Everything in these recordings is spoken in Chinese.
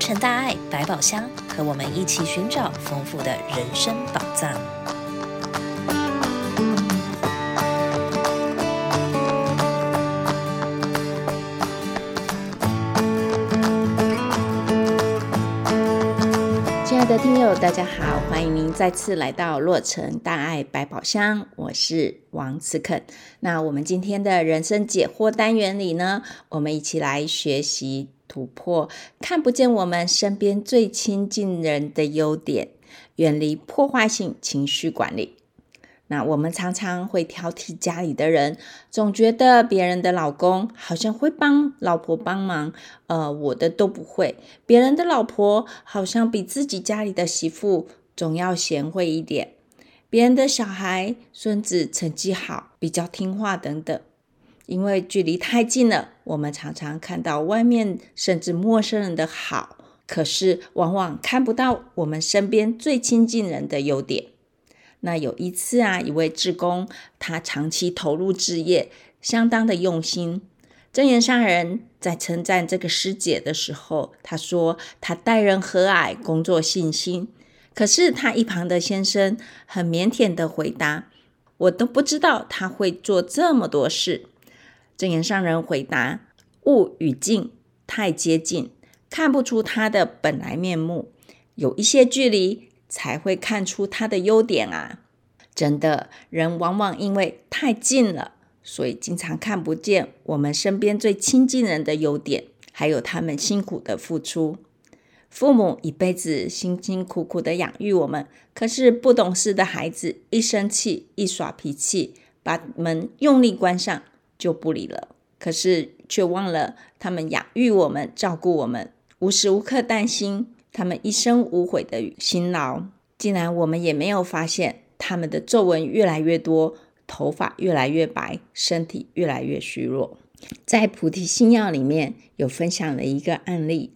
成大爱百宝箱，和我们一起寻找丰富的人生宝藏。亲爱的听友，大家好，欢迎您再次来到洛城大爱百宝箱，我是王慈肯。那我们今天的人生解惑单元里呢，我们一起来学习。突破看不见我们身边最亲近人的优点，远离破坏性情绪管理。那我们常常会挑剔家里的人，总觉得别人的老公好像会帮老婆帮忙，呃，我的都不会。别人的老婆好像比自己家里的媳妇总要贤惠一点。别人的小孩、孙子成绩好，比较听话等等。因为距离太近了，我们常常看到外面甚至陌生人的好，可是往往看不到我们身边最亲近人的优点。那有一次啊，一位志工，他长期投入志业，相当的用心。证严上人在称赞这个师姐的时候，他说他待人和蔼，工作细心。可是他一旁的先生很腼腆的回答：“我都不知道他会做这么多事。”正言上人回答：“物与境太接近，看不出它的本来面目；有一些距离，才会看出它的优点啊！真的，人往往因为太近了，所以经常看不见我们身边最亲近人的优点，还有他们辛苦的付出。父母一辈子辛辛苦苦的养育我们，可是不懂事的孩子一生气、一耍脾气，把门用力关上。”就不理了，可是却忘了他们养育我们、照顾我们，无时无刻担心他们一生无悔的辛劳。竟然我们也没有发现他们的皱纹越来越多，头发越来越白，身体越来越虚弱。在《菩提心药》里面有分享了一个案例。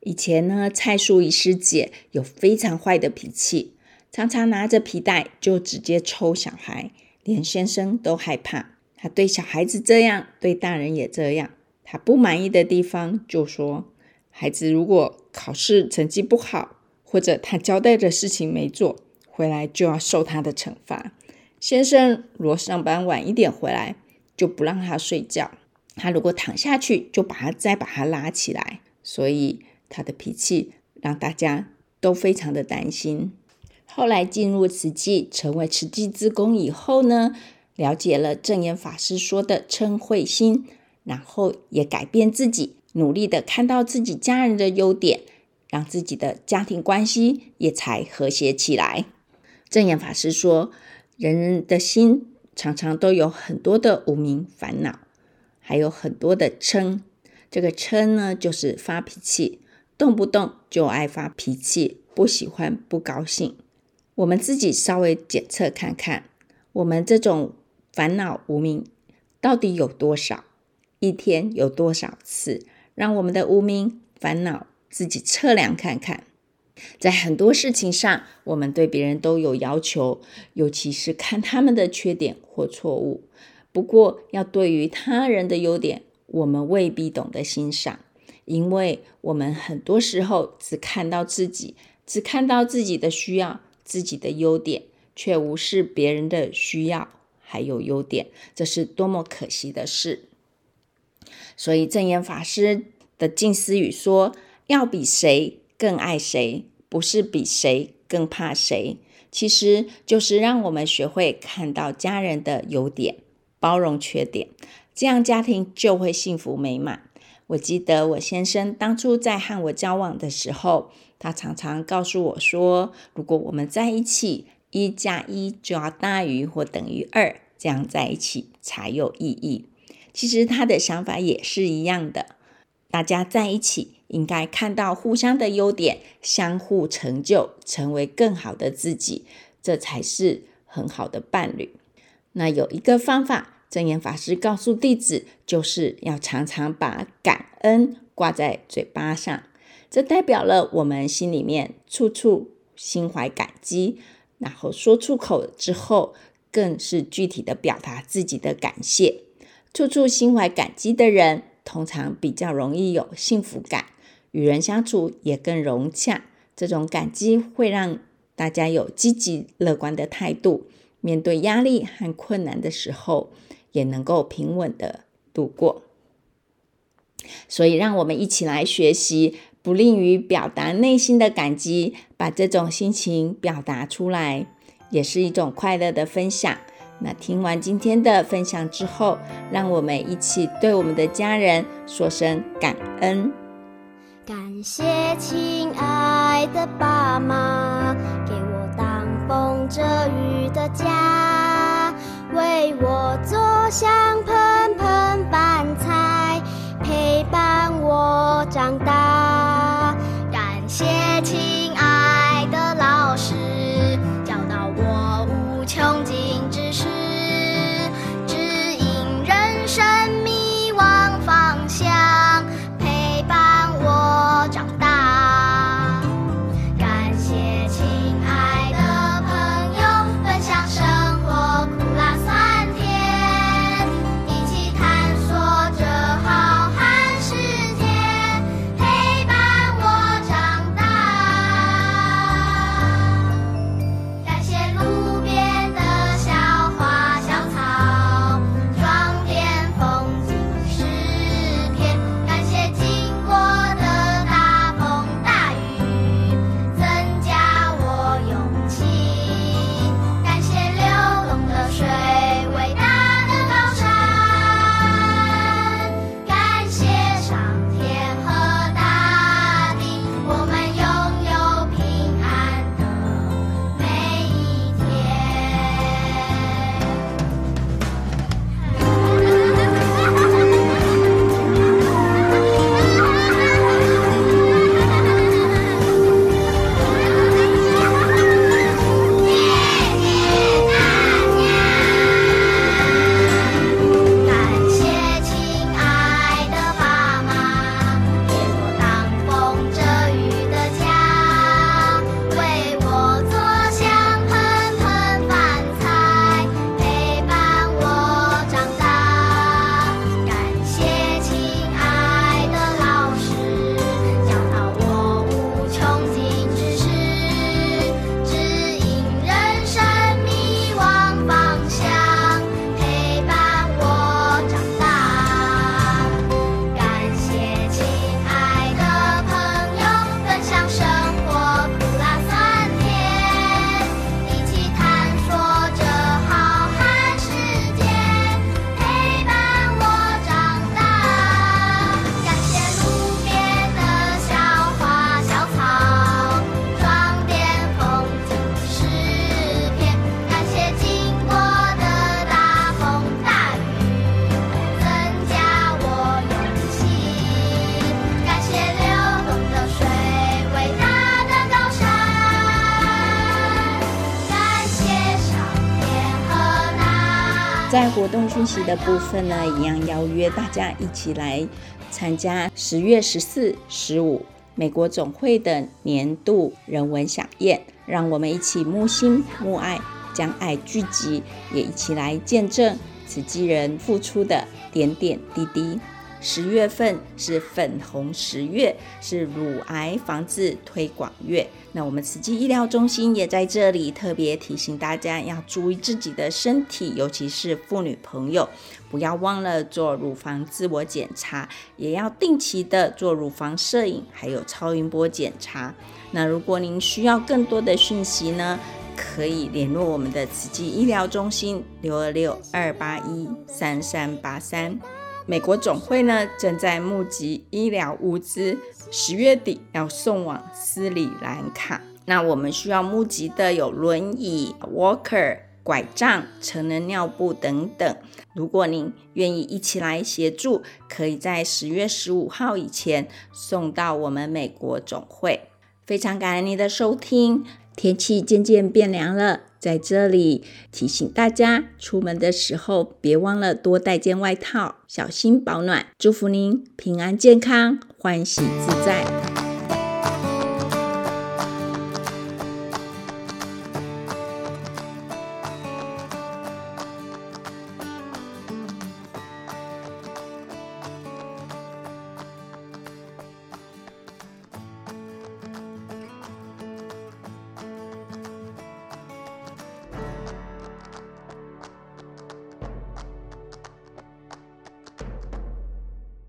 以前呢，蔡淑仪师姐有非常坏的脾气，常常拿着皮带就直接抽小孩，连先生都害怕。他对小孩子这样，对大人也这样。他不满意的地方就说：孩子如果考试成绩不好，或者他交代的事情没做，回来就要受他的惩罚。先生如果上班晚一点回来，就不让他睡觉。他如果躺下去，就把他再把他拉起来。所以他的脾气让大家都非常的担心。后来进入慈济，成为慈济志工以后呢，了解了证严法师说的嗔慧心，然后也改变自己，努力的看到自己家人的优点，让自己的家庭关系也才和谐起来。证严法师说，人人的心常常都有很多的无明烦恼，还有很多的嗔。这个嗔呢，就是发脾气，动不动就爱发脾气，不喜欢，不高兴。我们自己稍微检测看看，我们这种。烦恼无名到底有多少？一天有多少次？让我们的无名烦恼自己测量看看。在很多事情上，我们对别人都有要求，尤其是看他们的缺点或错误。不过，要对于他人的优点，我们未必懂得欣赏，因为我们很多时候只看到自己，只看到自己的需要、自己的优点，却无视别人的需要。还有优点，这是多么可惜的事。所以证严法师的静思语说：“要比谁更爱谁，不是比谁更怕谁。”其实就是让我们学会看到家人的优点，包容缺点，这样家庭就会幸福美满。我记得我先生当初在和我交往的时候，他常常告诉我说：“如果我们在一起，一加一就要大于或等于二。”这样在一起才有意义。其实他的想法也是一样的，大家在一起应该看到互相的优点，相互成就，成为更好的自己，这才是很好的伴侣。那有一个方法，真言法师告诉弟子，就是要常常把感恩挂在嘴巴上，这代表了我们心里面处处心怀感激，然后说出口之后。更是具体的表达自己的感谢，处处心怀感激的人，通常比较容易有幸福感，与人相处也更融洽。这种感激会让大家有积极乐观的态度，面对压力和困难的时候，也能够平稳的度过。所以，让我们一起来学习，不吝于表达内心的感激，把这种心情表达出来，也是一种快乐的分享。那听完今天的分享之后，让我们一起对我们的家人说声感恩。感谢亲爱的爸妈，给我挡风遮雨的家，为我做香喷喷饭菜，陪伴我长大。在活动讯息的部分呢，一样邀约大家一起来参加十月十四、十五美国总会的年度人文飨宴，让我们一起慕心慕爱，将爱聚集，也一起来见证慈济人付出的点点滴滴。十月份是粉红十月，是乳癌防治推广月。那我们慈济医疗中心也在这里特别提醒大家，要注意自己的身体，尤其是妇女朋友，不要忘了做乳房自我检查，也要定期的做乳房摄影，还有超音波检查。那如果您需要更多的讯息呢，可以联络我们的慈济医疗中心六二六二八一三三八三。美国总会呢，正在募集医疗物资，十月底要送往斯里兰卡。那我们需要募集的有轮椅、walker、拐杖、成人尿布等等。如果您愿意一起来协助，可以在十月十五号以前送到我们美国总会。非常感恩您的收听。天气渐渐变凉了。在这里提醒大家，出门的时候别忘了多带件外套，小心保暖。祝福您平安健康，欢喜自在。